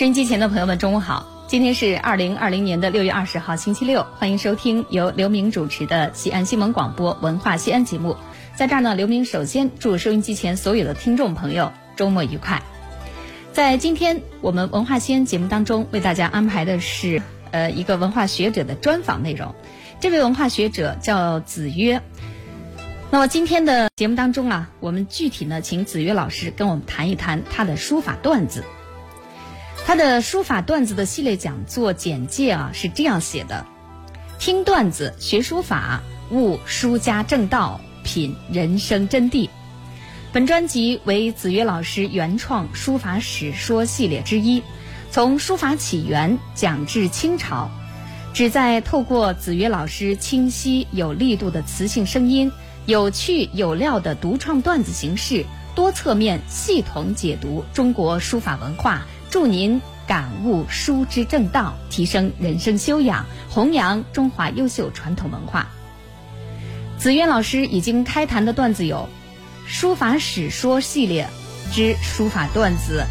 收音机前的朋友们，中午好！今天是二零二零年的六月二十号，星期六，欢迎收听由刘明主持的西安新闻广播文化西安节目。在这儿呢，刘明首先祝收音机前所有的听众朋友周末愉快。在今天我们文化西安节目当中，为大家安排的是呃一个文化学者的专访内容。这位文化学者叫子曰。那么今天的节目当中啊，我们具体呢，请子曰老师跟我们谈一谈他的书法段子。他的书法段子的系列讲座简介啊是这样写的：听段子学书法，悟书家正道，品人生真谛。本专辑为子曰老师原创书法史说系列之一，从书法起源讲至清朝，旨在透过子曰老师清晰有力度的磁性声音、有趣有料的独创段子形式，多侧面系统解读中国书法文化。祝您感悟书之正道，提升人生修养，弘扬中华优秀传统文化。子渊老师已经开坛的段子有：书法史说系列之书法段子、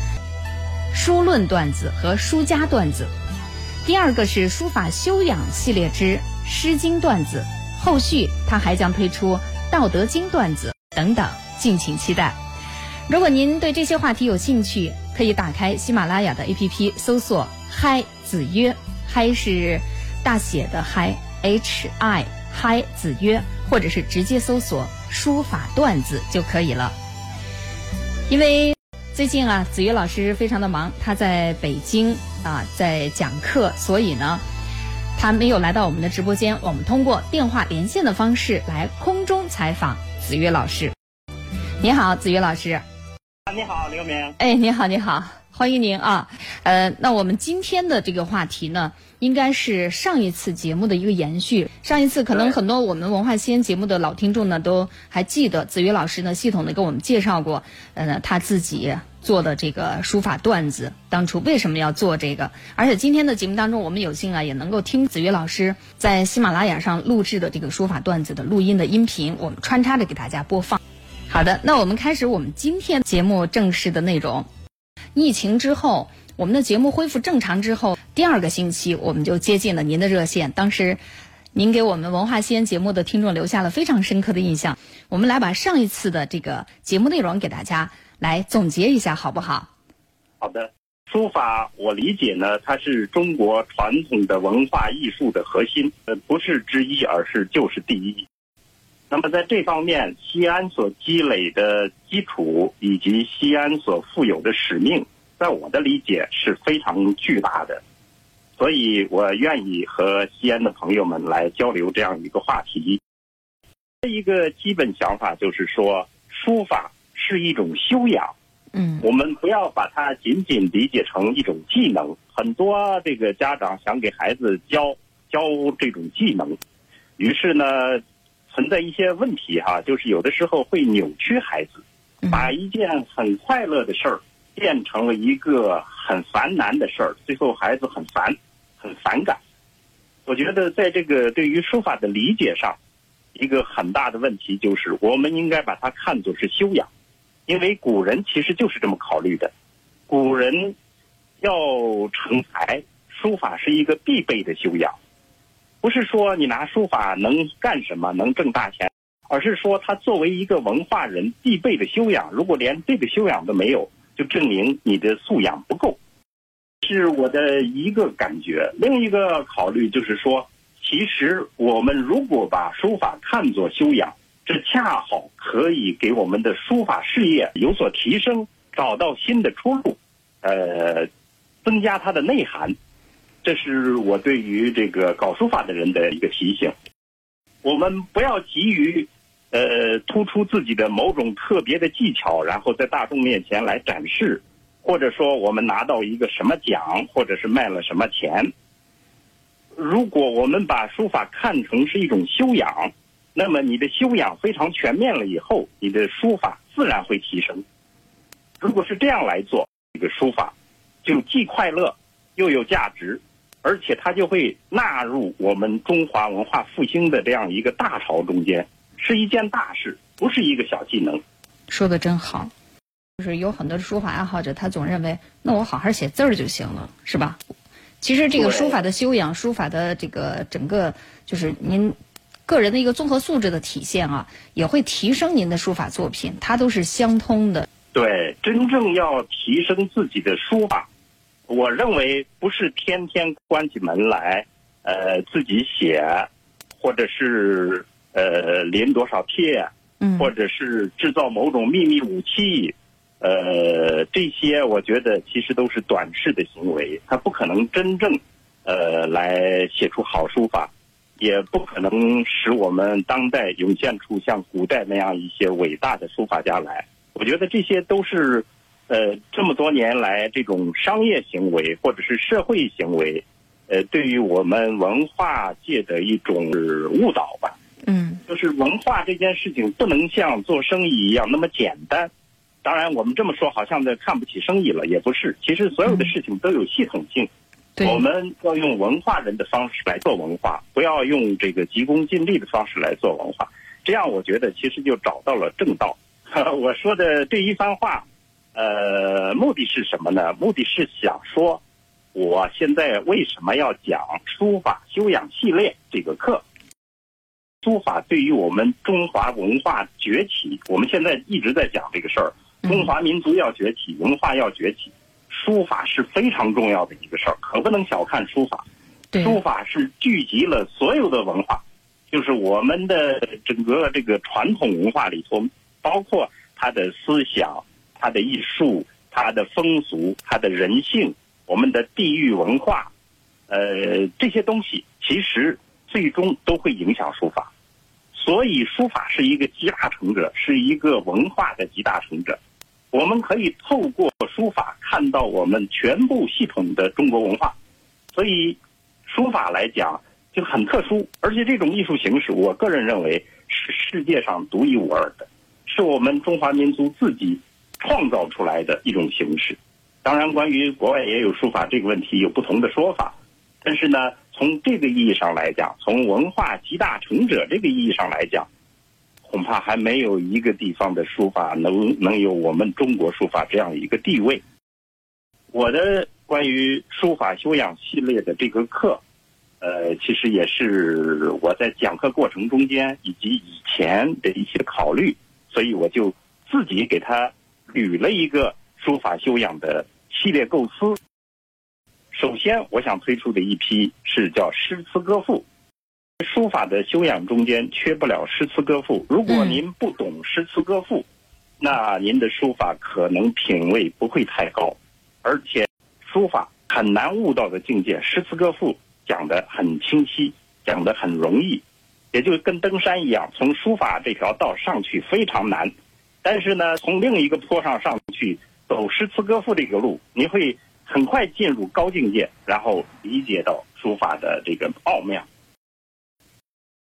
书论段子和书家段子；第二个是书法修养系列之《诗经》段子。后续他还将推出《道德经》段子等等，敬请期待。如果您对这些话题有兴趣，可以打开喜马拉雅的 APP，搜索“嗨子曰”，“嗨”是大写的“嗨 ”，H I 嗨子曰，或者是直接搜索“书法段子”就可以了。因为最近啊，子曰老师非常的忙，他在北京啊在讲课，所以呢，他没有来到我们的直播间。我们通过电话连线的方式来空中采访子曰老师。你好，子曰老师。你好，刘明。哎，你好，你好，欢迎您啊。呃，那我们今天的这个话题呢，应该是上一次节目的一个延续。上一次可能很多我们文化西安节目的老听众呢，都还记得子瑜老师呢，系统的给我们介绍过，呃，他自己做的这个书法段子，当初为什么要做这个？而且今天的节目当中，我们有幸啊，也能够听子瑜老师在喜马拉雅上录制的这个书法段子的录音的音频，我们穿插着给大家播放。好的，那我们开始我们今天节目正式的内容。疫情之后，我们的节目恢复正常之后，第二个星期我们就接近了您的热线。当时，您给我们文化西安节目的听众留下了非常深刻的印象。我们来把上一次的这个节目内容给大家来总结一下，好不好？好的，书法我理解呢，它是中国传统的文化艺术的核心，呃，不是之一，而是就是第一。那么在这方面，西安所积累的基础以及西安所负有的使命，在我的理解是非常巨大的，所以我愿意和西安的朋友们来交流这样一个话题。一个基本想法就是说，书法是一种修养，嗯，我们不要把它仅仅理解成一种技能。很多这个家长想给孩子教教这种技能，于是呢。存在一些问题哈，就是有的时候会扭曲孩子，把一件很快乐的事儿变成了一个很烦难的事儿，最后孩子很烦，很反感。我觉得在这个对于书法的理解上，一个很大的问题就是，我们应该把它看作是修养，因为古人其实就是这么考虑的。古人要成才，书法是一个必备的修养。不是说你拿书法能干什么，能挣大钱，而是说他作为一个文化人必备的修养。如果连这个修养都没有，就证明你的素养不够，是我的一个感觉。另一个考虑就是说，其实我们如果把书法看作修养，这恰好可以给我们的书法事业有所提升，找到新的出路，呃，增加它的内涵。这是我对于这个搞书法的人的一个提醒：我们不要急于，呃，突出自己的某种特别的技巧，然后在大众面前来展示，或者说我们拿到一个什么奖，或者是卖了什么钱。如果我们把书法看成是一种修养，那么你的修养非常全面了以后，你的书法自然会提升。如果是这样来做，这个书法就既快乐又有价值。而且它就会纳入我们中华文化复兴的这样一个大潮中间，是一件大事，不是一个小技能。说的真好。就是有很多书法爱好者，他总认为，那我好好写字儿就行了，是吧？其实这个书法的修养，书法的这个整个就是您个人的一个综合素质的体现啊，也会提升您的书法作品，它都是相通的。对，真正要提升自己的书法，我认为不是天天关起门来，呃，自己写，或者是呃临多少帖，嗯，或者是制造某种秘密武器。呃，这些我觉得其实都是短视的行为，它不可能真正，呃，来写出好书法，也不可能使我们当代涌现出像古代那样一些伟大的书法家来。我觉得这些都是，呃，这么多年来这种商业行为或者是社会行为，呃，对于我们文化界的一种误导吧。嗯，就是文化这件事情不能像做生意一样那么简单。当然，我们这么说好像在看不起生意了，也不是。其实所有的事情都有系统性，我们要用文化人的方式来做文化，不要用这个急功近利的方式来做文化。这样，我觉得其实就找到了正道。我说的这一番话，呃，目的是什么呢？目的是想说，我现在为什么要讲书法修养系列这个课？书法对于我们中华文化崛起，我们现在一直在讲这个事儿。中华民族要崛起，文化要崛起，书法是非常重要的一个事儿，可不能小看书法。书法是聚集了所有的文化，就是我们的整个这个传统文化里头，包括他的思想、它的艺术、它的风俗、它的人性、我们的地域文化，呃，这些东西其实最终都会影响书法。所以，书法是一个集大成者，是一个文化的集大成者。我们可以透过书法看到我们全部系统的中国文化，所以书法来讲就很特殊，而且这种艺术形式，我个人认为是世界上独一无二的，是我们中华民族自己创造出来的一种形式。当然，关于国外也有书法这个问题有不同的说法，但是呢，从这个意义上来讲，从文化集大成者这个意义上来讲。恐怕还没有一个地方的书法能能有我们中国书法这样一个地位。我的关于书法修养系列的这个课，呃，其实也是我在讲课过程中间以及以前的一些考虑，所以我就自己给他捋了一个书法修养的系列构思。首先，我想推出的一批是叫诗词歌赋。书法的修养中间缺不了诗词歌赋。如果您不懂诗词歌赋，那您的书法可能品位不会太高，而且书法很难悟到的境界。诗词歌赋讲得很清晰，讲得很容易，也就跟登山一样，从书法这条道上去非常难。但是呢，从另一个坡上上去走诗词歌赋这个路，你会很快进入高境界，然后理解到书法的这个奥妙。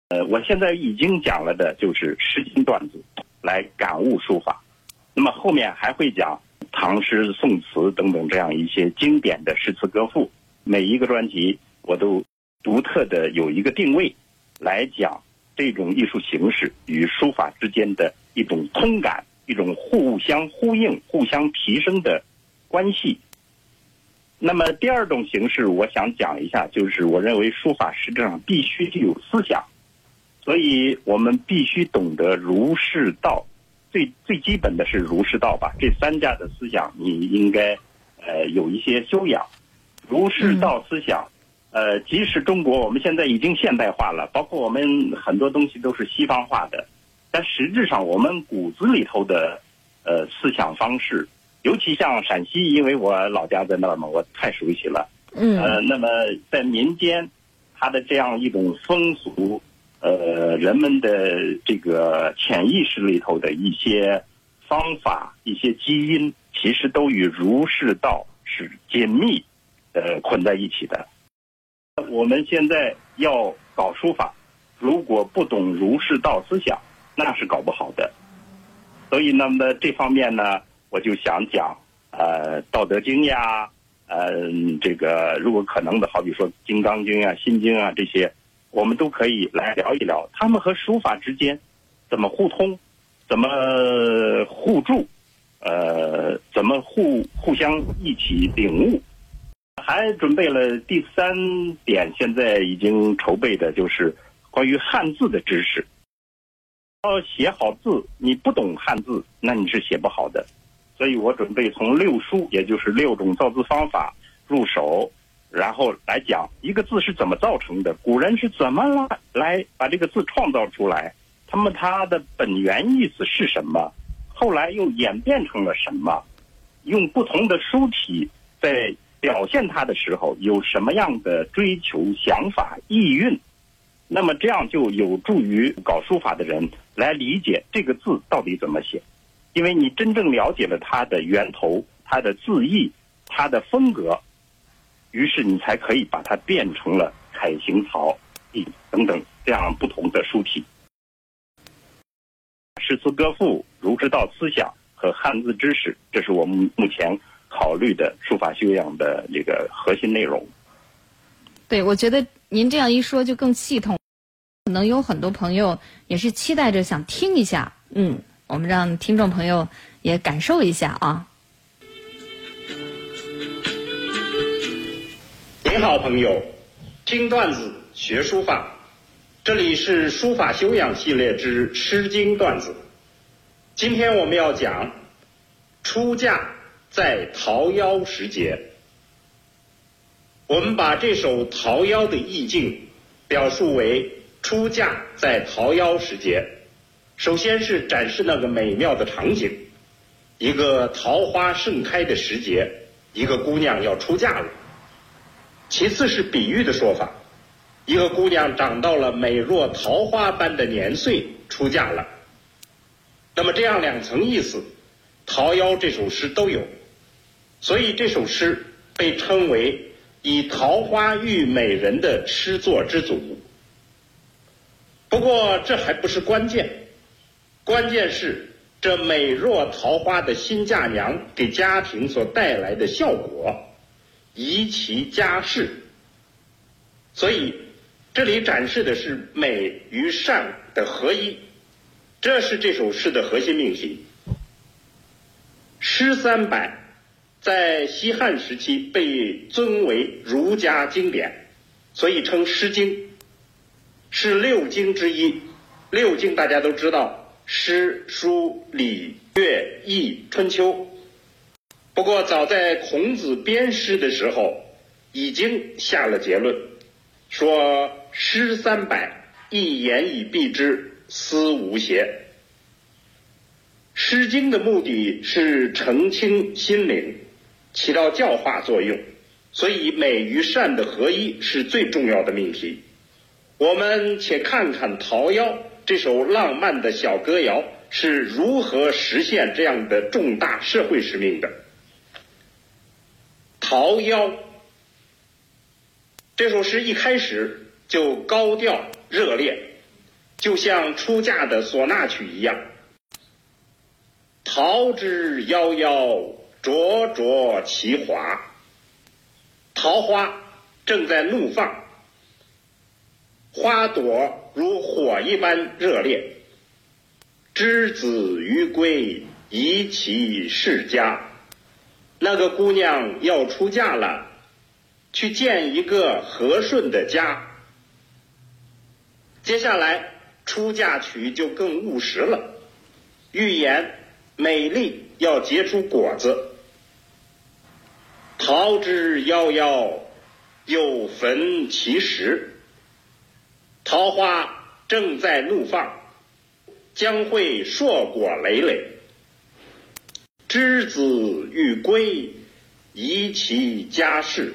呃，我现在已经讲了的就是诗经段子，来感悟书法。那么后面还会讲唐诗、宋词等等这样一些经典的诗词歌赋。每一个专辑我都独特的有一个定位，来讲这种艺术形式与书法之间的一种通感、一种互相呼应、互相提升的关系。那么第二种形式，我想讲一下，就是我认为书法实际上必须具有思想。所以我们必须懂得儒释道，最最基本的是儒释道吧。这三家的思想，你应该呃有一些修养。儒释道思想，呃，即使中国我们现在已经现代化了，包括我们很多东西都是西方化的，但实质上我们骨子里头的呃思想方式，尤其像陕西，因为我老家在那儿嘛，我太熟悉了。嗯。呃，那么在民间，它的这样一种风俗。呃，人们的这个潜意识里头的一些方法、一些基因，其实都与儒释道是紧密呃捆在一起的。我们现在要搞书法，如果不懂儒释道思想，那是搞不好的。所以，那么这方面呢，我就想讲呃《道德经》呀，嗯，这个如果可能的，好比说《金刚经》啊、《心经》啊这些。我们都可以来聊一聊，他们和书法之间怎么互通，怎么互助，呃，怎么互互相一起领悟？还准备了第三点，现在已经筹备的就是关于汉字的知识。要写好字，你不懂汉字，那你是写不好的。所以我准备从六书，也就是六种造字方法入手，然后来讲一个字是怎么造成的，古人是怎么来来把这个字创造出来，他们它的本源意思是什么，后来又演变成了什么，用不同的书体在表现它的时候有什么样的追求、想法、意蕴，那么这样就有助于搞书法的人来理解这个字到底怎么写。因为你真正了解了它的源头、它的字意、它的风格，于是你才可以把它变成了楷、行、草、隶等等这样不同的书体。诗词歌赋、儒之道思想和汉字知识，这是我们目前考虑的书法修养的这个核心内容。对，我觉得您这样一说就更系统，可能有很多朋友也是期待着想听一下，嗯。我们让听众朋友也感受一下啊！您好，朋友，听段子学书法，这里是书法修养系列之《诗经》段子。今天我们要讲出嫁在桃夭时节。我们把这首《桃夭》的意境表述为出嫁在桃夭时节。首先是展示那个美妙的场景，一个桃花盛开的时节，一个姑娘要出嫁了。其次是比喻的说法，一个姑娘长到了美若桃花般的年岁，出嫁了。那么这样两层意思，《桃夭》这首诗都有，所以这首诗被称为以桃花喻美人的诗作之祖。不过这还不是关键。关键是这美若桃花的新嫁娘给家庭所带来的效果，宜其家世。所以这里展示的是美与善的合一，这是这首诗的核心命题。诗三百在西汉时期被尊为儒家经典，所以称《诗经》，是六经之一。六经大家都知道。诗、书、礼、乐、易、春秋。不过，早在孔子编诗的时候，已经下了结论，说“诗三百，一言以蔽之，思无邪。”《诗经》的目的是澄清心灵，起到教化作用，所以美与善的合一是最重要的命题。我们且看看《桃夭》。这首浪漫的小歌谣是如何实现这样的重大社会使命的？《桃夭》这首诗一开始就高调热烈，就像出嫁的唢呐曲一样。桃之夭夭，灼灼其华。桃花正在怒放。花朵如火一般热烈，之子于归，宜其世家。那个姑娘要出嫁了，去见一个和顺的家。接下来出嫁曲就更务实了，预言美丽要结出果子。桃之夭夭，有逢其实。桃花正在怒放，将会硕果累累。之子欲归，宜其家室。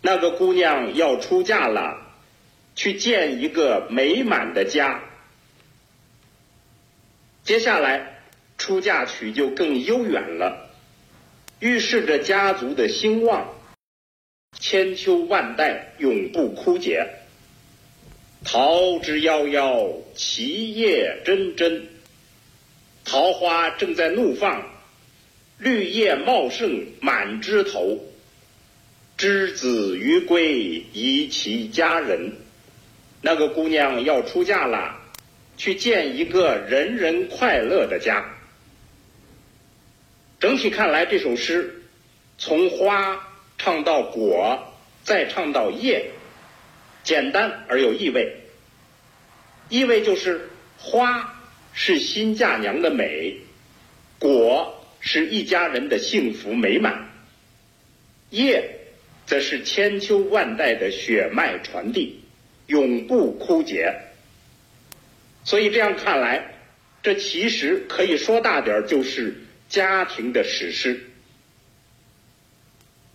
那个姑娘要出嫁了，去建一个美满的家。接下来出嫁曲就更悠远了，预示着家族的兴旺，千秋万代永不枯竭。桃之夭夭，其叶蓁蓁。桃花正在怒放，绿叶茂盛满枝头。之子于归，宜其家人。那个姑娘要出嫁了，去见一个人人快乐的家。整体看来，这首诗从花唱到果，再唱到叶，简单而有意味。意味就是花是新嫁娘的美，果是一家人的幸福美满，叶则是千秋万代的血脉传递，永不枯竭。所以这样看来，这其实可以说大点儿，就是家庭的史诗。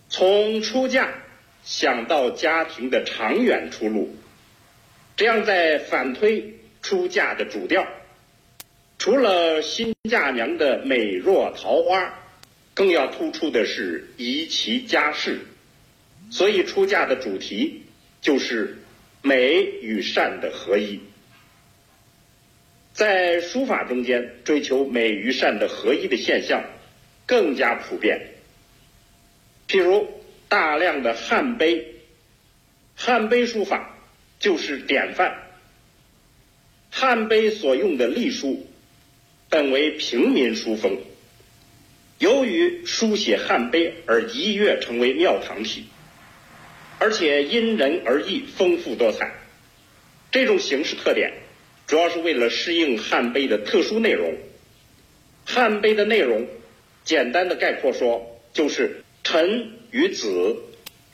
从出嫁想到家庭的长远出路，这样再反推出嫁的主调，除了新嫁娘的美若桃花，更要突出的是宜其家室。所以出嫁的主题就是美与善的合一。在书法中间，追求美与善的合一的现象更加普遍。譬如大量的汉碑，汉碑书法就是典范。汉碑所用的隶书本为平民书风，由于书写汉碑而一跃成为庙堂体，而且因人而异，丰富多彩。这种形式特点。主要是为了适应汉碑的特殊内容。汉碑的内容，简单的概括说，就是臣与子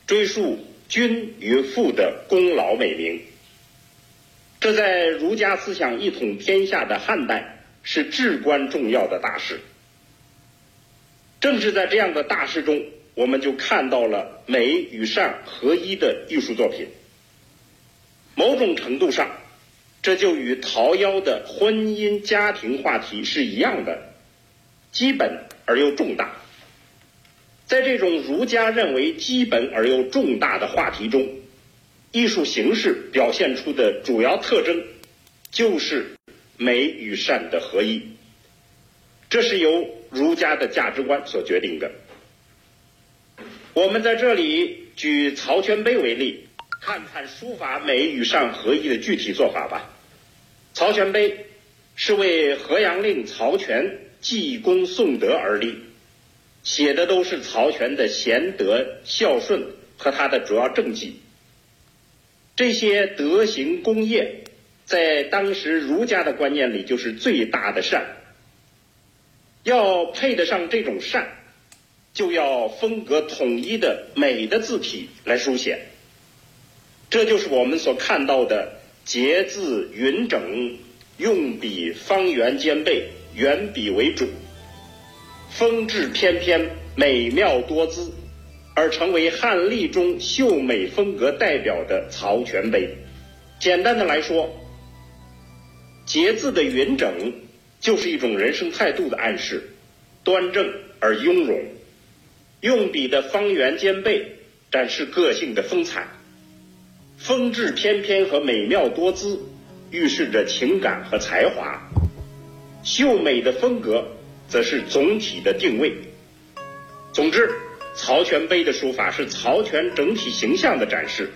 追溯君与父的功劳美名。这在儒家思想一统天下的汉代是至关重要的大事。正是在这样的大事中，我们就看到了美与善合一的艺术作品。某种程度上。这就与桃夭的婚姻家庭话题是一样的，基本而又重大。在这种儒家认为基本而又重大的话题中，艺术形式表现出的主要特征就是美与善的合一。这是由儒家的价值观所决定的。我们在这里举曹全碑为例。看看书法美与善合一的具体做法吧。曹全碑是为河阳令曹全记功颂德而立，写的都是曹全的贤德孝顺和他的主要政绩。这些德行功业，在当时儒家的观念里就是最大的善。要配得上这种善，就要风格统一的美的字体来书写。这就是我们所看到的节字匀整，用笔方圆兼备，圆笔为主，风致翩翩，美妙多姿，而成为汉隶中秀美风格代表的曹全碑。简单的来说，节字的匀整就是一种人生态度的暗示，端正而雍容；用笔的方圆兼备，展示个性的风采。风致翩翩和美妙多姿，预示着情感和才华；秀美的风格，则是总体的定位。总之，曹全碑的书法是曹全整体形象的展示。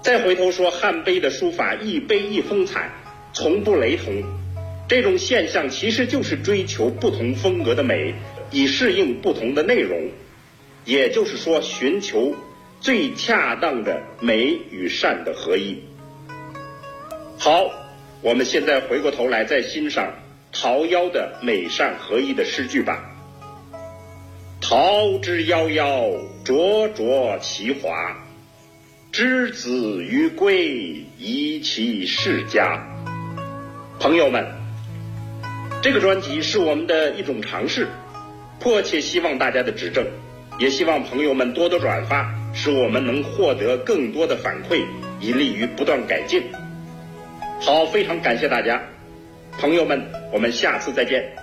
再回头说汉碑的书法，一碑一风采，从不雷同。这种现象其实就是追求不同风格的美，以适应不同的内容。也就是说，寻求。最恰当的美与善的合一。好，我们现在回过头来再欣赏桃夭的美善合一的诗句吧。桃之夭夭，灼灼其华；之子于归，宜其室家。朋友们，这个专辑是我们的一种尝试，迫切希望大家的指正，也希望朋友们多多转发。使我们能获得更多的反馈，以利于不断改进。好，非常感谢大家，朋友们，我们下次再见。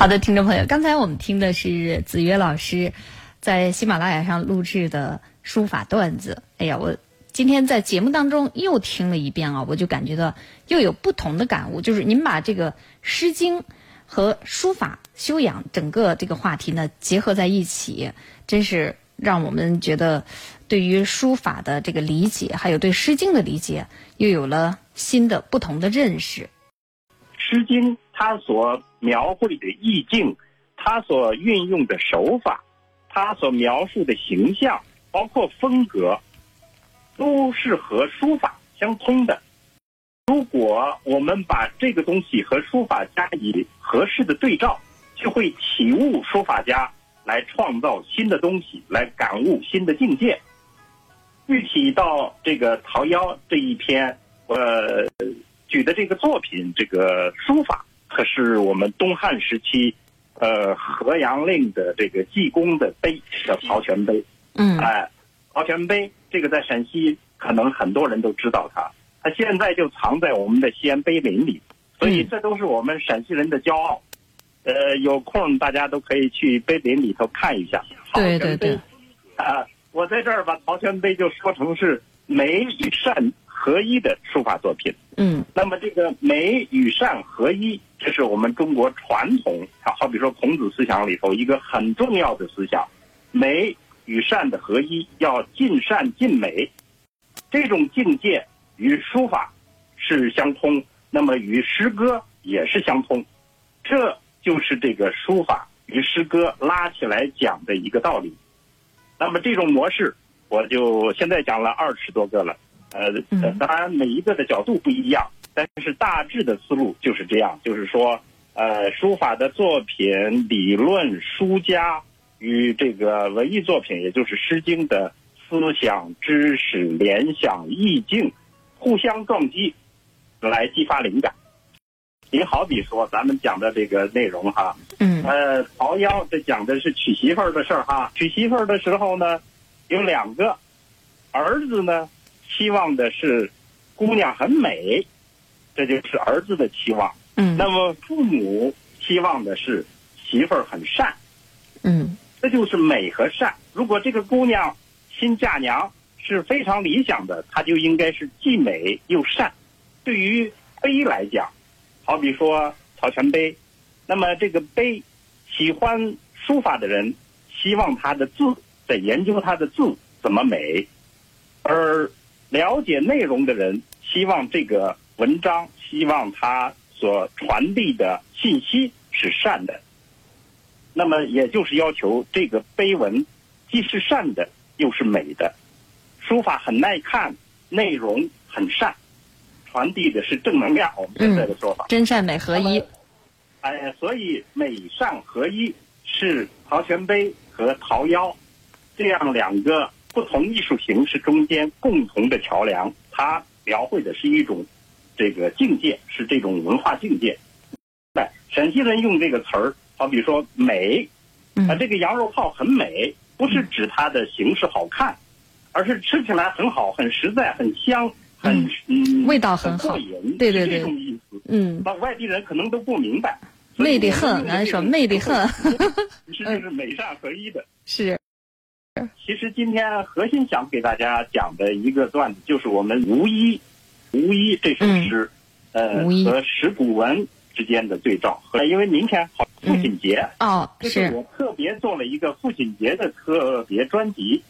好的，听众朋友，刚才我们听的是子曰老师在喜马拉雅上录制的书法段子。哎呀，我。今天在节目当中又听了一遍啊，我就感觉到又有不同的感悟。就是您把这个《诗经》和书法修养整个这个话题呢结合在一起，真是让我们觉得对于书法的这个理解，还有对《诗经》的理解，又有了新的不同的认识。《诗经》他所描绘的意境，他所运用的手法，他所描述的形象，包括风格。都是和书法相通的。如果我们把这个东西和书法加以合适的对照，就会体悟书法家来创造新的东西，来感悟新的境界。具体到这个桃夭这一篇，呃，举的这个作品，这个书法可是我们东汉时期，呃，河阳令的这个济公的碑，叫《曹全碑》。嗯，哎。陶全碑，这个在陕西可能很多人都知道它，它现在就藏在我们的西安碑林里，所以这都是我们陕西人的骄傲。呃，有空大家都可以去碑林里头看一下。对对对。啊，我在这儿把陶全碑就说成是美与善合一的书法作品。嗯。那么这个美与善合一，这是我们中国传统，好比说孔子思想里头一个很重要的思想，美。与善的合一，要尽善尽美，这种境界与书法是相通，那么与诗歌也是相通，这就是这个书法与诗歌拉起来讲的一个道理。那么这种模式，我就现在讲了二十多个了，呃，当然每一个的角度不一样，但是大致的思路就是这样，就是说，呃，书法的作品理论书家。与这个文艺作品，也就是《诗经》的思想、知识、联想、意境互相撞击，来激发灵感。你好比说，咱们讲的这个内容哈，嗯，呃，桃夭这讲的是娶媳妇儿的事儿哈。娶媳妇儿的时候呢，有两个儿子呢，希望的是姑娘很美，这就是儿子的期望。嗯，那么父母期望的是媳妇儿很善。嗯。这就是美和善。如果这个姑娘新嫁娘是非常理想的，她就应该是既美又善。对于碑来讲，好比说曹全碑，那么这个碑，喜欢书法的人希望他的字在研究他的字怎么美，而了解内容的人希望这个文章，希望他所传递的信息是善的。那么也就是要求这个碑文既是善的，又是美的，书法很耐看，内容很善，传递的是正能量。我们现在的说法，真善美合一。哎，所以美善合一是陶泉碑和陶夭这样两个不同艺术形式中间共同的桥梁。它描绘的是一种这个境界，是这种文化境界。哎，陕西人用这个词儿。好比说美，啊，这个羊肉泡很美，不是指它的形式好看，而是吃起来很好，很实在，很香，很嗯，味道很好，对对对。嗯，那外地人可能都不明白。美的很，咱说美的很。其实就是美善合一的。是。其实今天核心想给大家讲的一个段子，就是我们《无衣》，《无一》这首诗，呃，和石鼓文。之间的对照，因为明天好父亲节哦，是我特别做了一个父亲节的特别专辑，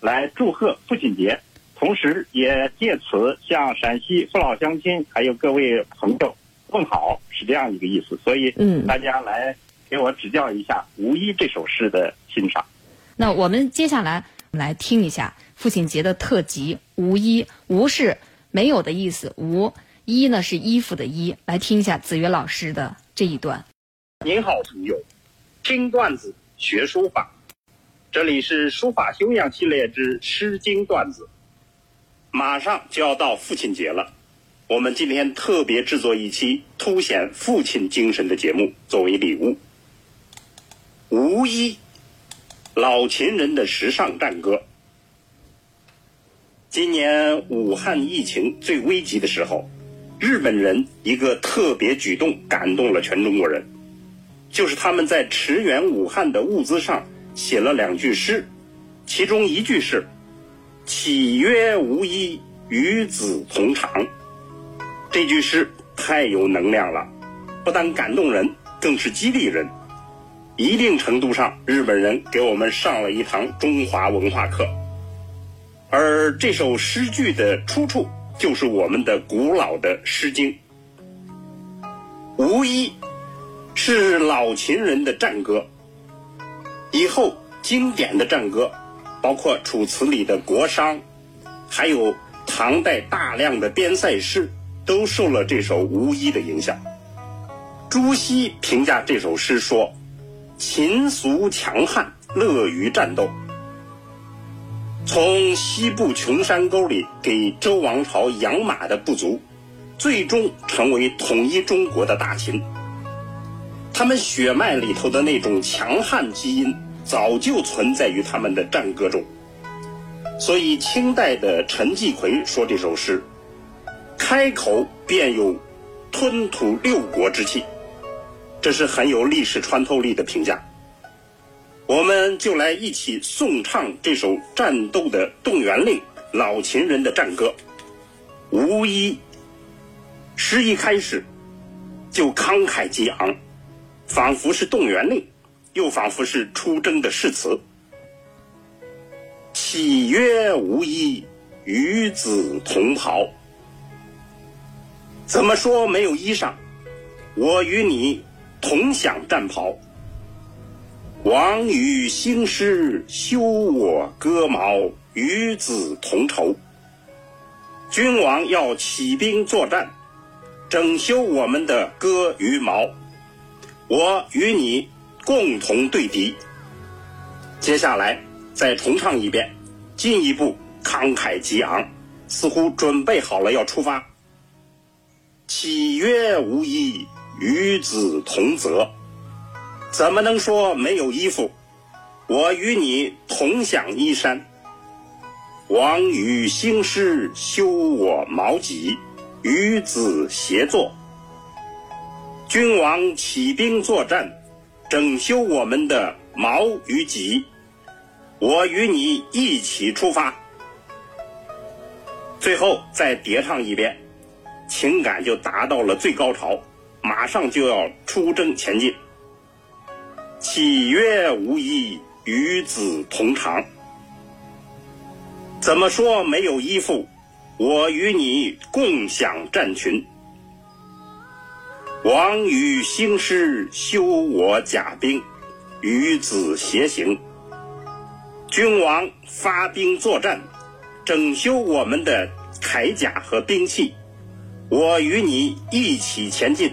来祝贺父亲节，同时也借此向陕西父老乡亲还有各位朋友问好，是这样一个意思。所以，嗯，大家来给我指教一下《无一》这首诗的欣赏。那我们接下来来听一下父亲节的特辑《无一》，无是没有的意思，无。衣呢是衣服的衣，来听一下子曰老师的这一段。您好，朋友，听段子学书法，这里是书法修养系列之《诗经》段子。马上就要到父亲节了，我们今天特别制作一期凸显父亲精神的节目，作为礼物。无衣，老秦人的时尚战歌。今年武汉疫情最危急的时候。日本人一个特别举动感动了全中国人，就是他们在驰援武汉的物资上写了两句诗，其中一句是：“岂曰无衣，与子同裳。这句诗太有能量了，不但感动人，更是激励人。一定程度上，日本人给我们上了一堂中华文化课。而这首诗句的出处，就是我们的古老的《诗经》。无衣是老秦人的战歌，以后经典的战歌，包括《楚辞》里的《国殇》，还有唐代大量的边塞诗，都受了这首《无衣》的影响。朱熹评价这首诗说：“秦俗强悍，乐于战斗。”从西部穷山沟里给周王朝养马的部族，最终成为统一中国的大秦。他们血脉里头的那种强悍基因，早就存在于他们的战歌中。所以，清代的陈继奎说这首诗，开口便有吞吐六国之气，这是很有历史穿透力的评价。我们就来一起颂唱这首战斗的动员令，老秦人的战歌。无一诗一开始就慷慨激昂，仿佛是动员令，又仿佛是出征的誓词。岂曰无衣，与子同袍。怎么说没有衣裳？我与你同享战袍。王与兴师，修我戈矛，与子同仇。君王要起兵作战，整修我们的戈与矛，我与你共同对敌。接下来再重唱一遍，进一步慷慨激昂，似乎准备好了要出发。岂曰无衣，与子同泽。怎么能说没有衣服？我与你同享衣衫。王与兴师，修我矛戟，与子协作。君王起兵作战，整修我们的矛与戟，我与你一起出发。最后再叠唱一遍，情感就达到了最高潮，马上就要出征前进。岂曰无衣，与子同裳。怎么说没有衣服？我与你共享战群。王与兴师，修我甲兵，与子偕行。君王发兵作战，整修我们的铠甲和兵器，我与你一起前进。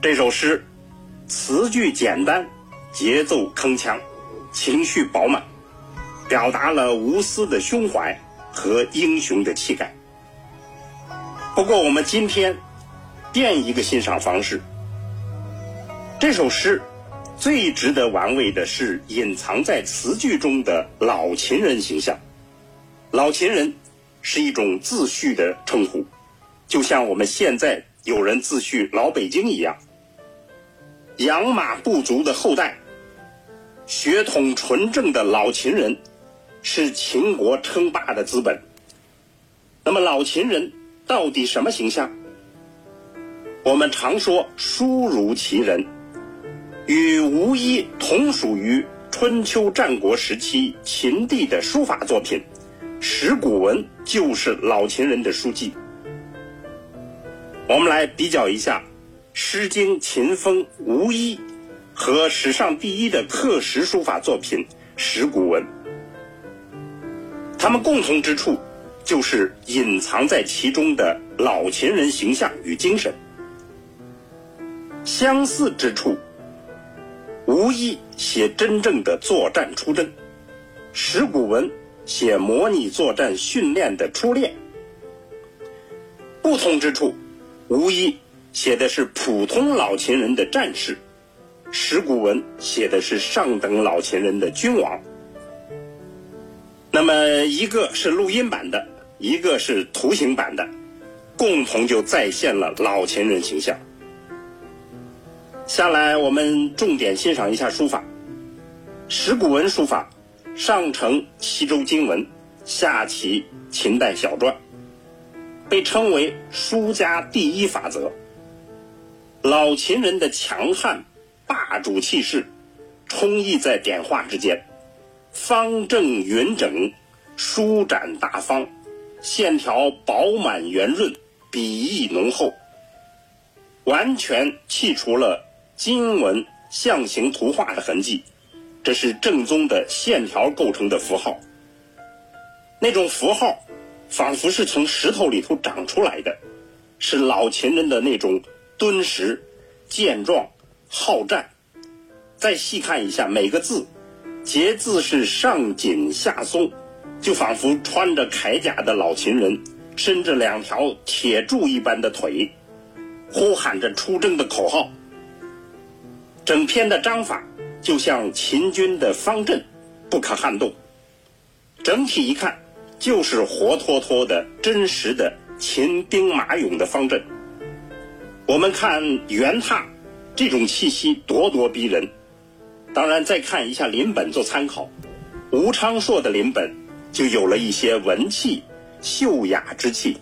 这首诗。词句简单，节奏铿锵，情绪饱满，表达了无私的胸怀和英雄的气概。不过，我们今天变一个欣赏方式。这首诗最值得玩味的是隐藏在词句中的老秦人形象。老秦人是一种自序的称呼，就像我们现在有人自序老北京一样。养马部族的后代，血统纯正的老秦人，是秦国称霸的资本。那么老秦人到底什么形象？我们常说书如其人，与吴一同属于春秋战国时期秦地的书法作品，石鼓文就是老秦人的书记。我们来比较一下。《诗经·秦风·无衣》和史上第一的刻石书法作品《石鼓文》，他们共同之处就是隐藏在其中的老秦人形象与精神。相似之处，无衣写真正的作战出征，石鼓文写模拟作战训练的初练。不同之处，无衣。写的是普通老秦人的战士，石鼓文写的是上等老秦人的君王。那么一个是录音版的，一个是图形版的，共同就再现了老秦人形象。下来我们重点欣赏一下书法，石鼓文书法上承西周经文，下启秦代小篆，被称为书家第一法则。老秦人的强悍、霸主气势，充溢在点画之间，方正匀整，舒展大方，线条饱满圆润，笔意浓厚，完全去除了金文象形图画的痕迹。这是正宗的线条构成的符号，那种符号仿佛是从石头里头长出来的，是老秦人的那种敦实、健壮、好战。再细看一下每个字，节字是上紧下松，就仿佛穿着铠甲的老秦人伸着两条铁柱一般的腿，呼喊着出征的口号。整篇的章法。就像秦军的方阵，不可撼动。整体一看，就是活脱脱的真实的秦兵马俑的方阵。我们看元拓，这种气息咄咄逼人。当然，再看一下林本做参考，吴昌硕的林本就有了一些文气、秀雅之气。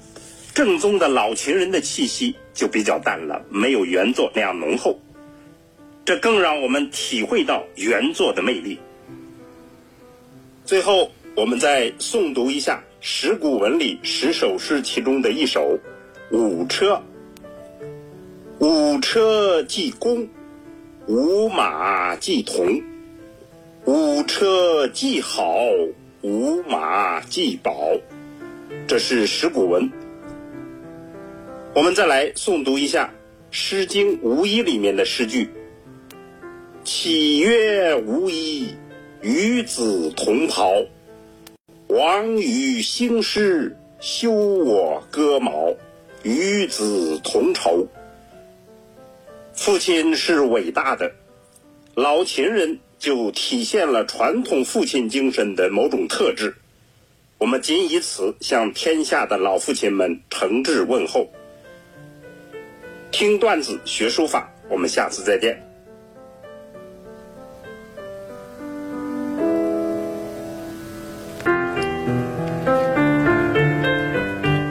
正宗的老秦人的气息就比较淡了，没有原作那样浓厚。这更让我们体会到原作的魅力。最后，我们再诵读一下十古文里十首诗其中的一首《五车》。五车既公，五马既同。五车既好，五马既宝。这是石鼓文。我们再来诵读一下《诗经·无衣》里面的诗句。岂曰无衣，与子同袍。王与兴师，修我戈矛，与子同仇。父亲是伟大的，老秦人就体现了传统父亲精神的某种特质。我们谨以此向天下的老父亲们诚挚问候。听段子学书法，我们下次再见。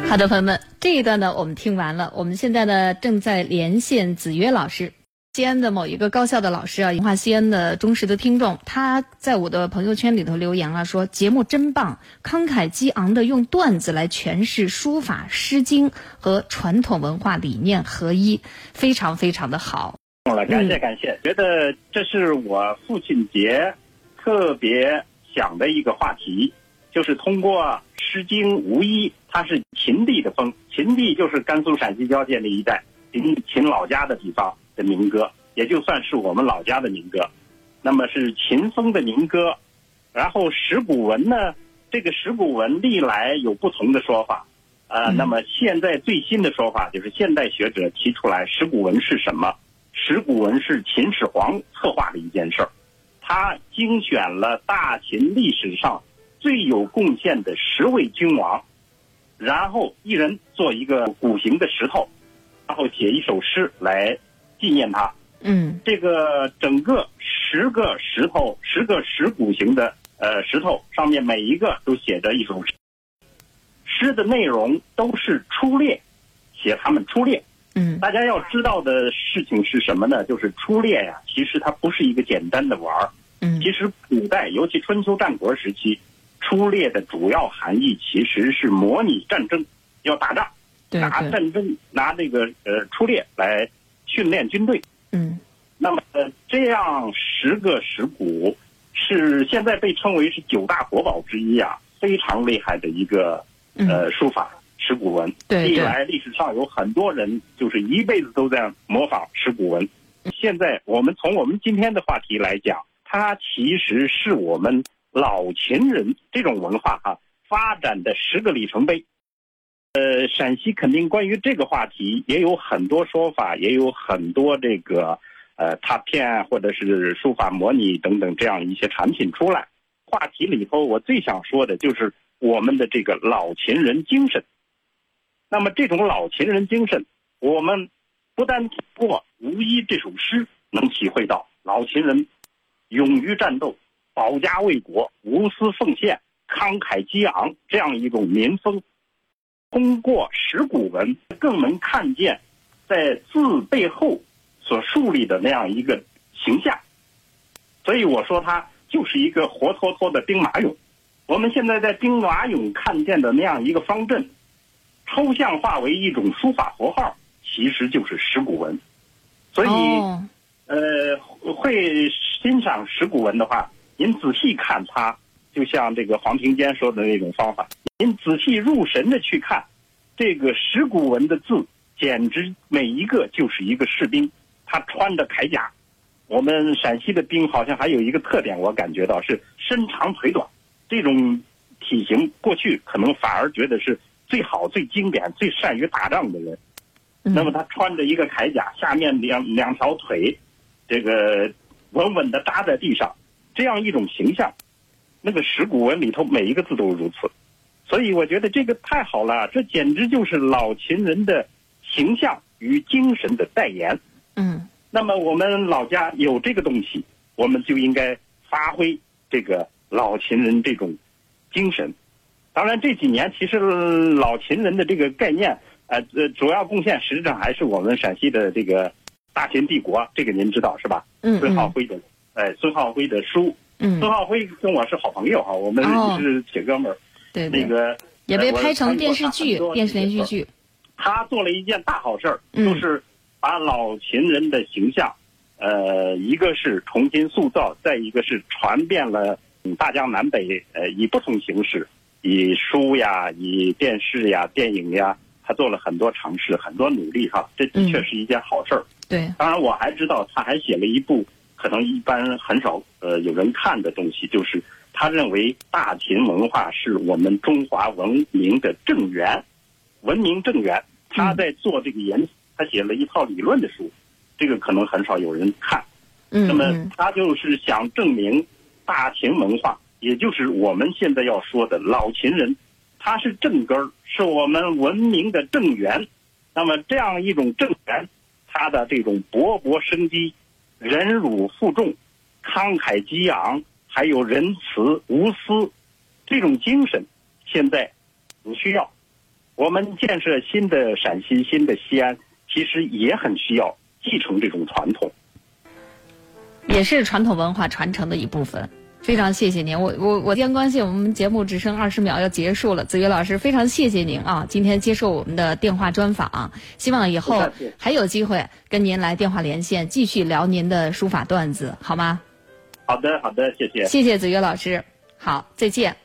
好的，朋友们，这一段呢，我们听完了。我们现在呢，正在连线子曰老师，西安的某一个高校的老师啊，文化西安的忠实的听众，他在我的朋友圈里头留言了，说节目真棒，慷慨激昂的用段子来诠释书法《诗经》和传统文化理念合一，非常非常的好。了，感谢感谢，觉得这是我父亲节特别想的一个话题，就是通过《诗经》无一。它是秦地的风，秦地就是甘肃陕西交界那一带，秦秦老家的地方的民歌，也就算是我们老家的民歌。那么是秦风的民歌，然后石鼓文呢？这个石鼓文历来有不同的说法，呃，那么现在最新的说法就是现代学者提出来，石鼓文是什么？石鼓文是秦始皇策划的一件事儿，他精选了大秦历史上最有贡献的十位君王。然后一人做一个鼓形的石头，然后写一首诗来纪念他。嗯，这个整个十个石头，十个石鼓形的呃石头上面每一个都写着一首诗，诗的内容都是初恋，写他们初恋。嗯，大家要知道的事情是什么呢？就是初恋呀，其实它不是一个简单的玩儿。嗯，其实古代，尤其春秋战国时期。出猎的主要含义其实是模拟战争，要打仗，拿战争拿这个呃出猎来训练军队。嗯，那么这样十个石鼓是现在被称为是九大国宝之一啊，非常厉害的一个呃书法石鼓文。对历来历史上有很多人就是一辈子都在模仿石鼓文。现在我们从我们今天的话题来讲，它其实是我们。老秦人这种文化哈发展的十个里程碑，呃，陕西肯定关于这个话题也有很多说法，也有很多这个呃拓片或者是书法模拟等等这样一些产品出来。话题里头我最想说的就是我们的这个老秦人精神。那么这种老秦人精神，我们不但通过《无一》这首诗能体会到老秦人勇于战斗。保家卫国、无私奉献、慷慨激昂这样一种民风。通过石鼓文，更能看见在字背后所树立的那样一个形象。所以我说，它就是一个活脱脱的兵马俑。我们现在在兵马俑看见的那样一个方阵，抽象化为一种书法符号，其实就是石鼓文。所以，呃，会欣赏石鼓文的话，您仔细看它。就像这个黄庭坚说的那种方法，您仔细入神的去看，这个石鼓文的字，简直每一个就是一个士兵，他穿着铠甲。我们陕西的兵好像还有一个特点，我感觉到是身长腿短，这种体型过去可能反而觉得是最好、最经典、最善于打仗的人。那么他穿着一个铠甲，下面两两条腿，这个稳稳的扎在地上，这样一种形象。那个石鼓文里头每一个字都如此，所以我觉得这个太好了，这简直就是老秦人的形象与精神的代言。嗯，那么我们老家有这个东西，我们就应该发挥这个老秦人这种精神。当然这几年其实老秦人的这个概念，呃呃，主要贡献实质上还是我们陕西的这个大秦帝国，这个您知道是吧？嗯，孙浩辉的，哎，孙浩辉的书。嗯，孙浩辉跟我是好朋友哈，我们是铁哥们儿。对那个也被拍成电视剧、电视连续剧。他做了一件大好事儿，就是把老秦人的形象，呃，一个是重新塑造，再一个是传遍了大江南北，呃，以不同形式，以书呀，以电视呀、电影呀，他做了很多尝试，很多努力哈，这的确是一件好事儿。对，当然我还知道他还写了一部。可能一般很少呃有人看的东西，就是他认为大秦文化是我们中华文明的正源，文明正源。他在做这个研，他写了一套理论的书，这个可能很少有人看。嗯，那么他就是想证明大秦文化，也就是我们现在要说的老秦人，他是正根儿，是我们文明的正源。那么这样一种正源，他的这种勃勃生机。忍辱负重、慷慨激昂，还有仁慈无私，这种精神，现在不需要。我们建设新的陕西、新的西安，其实也很需要继承这种传统，也是传统文化传承的一部分。非常谢谢您，我我我时间关系，我们节目只剩二十秒要结束了。子越老师，非常谢谢您啊，今天接受我们的电话专访，希望以后还有机会跟您来电话连线，继续聊您的书法段子，好吗？好的，好的，谢谢。谢谢子越老师，好，再见。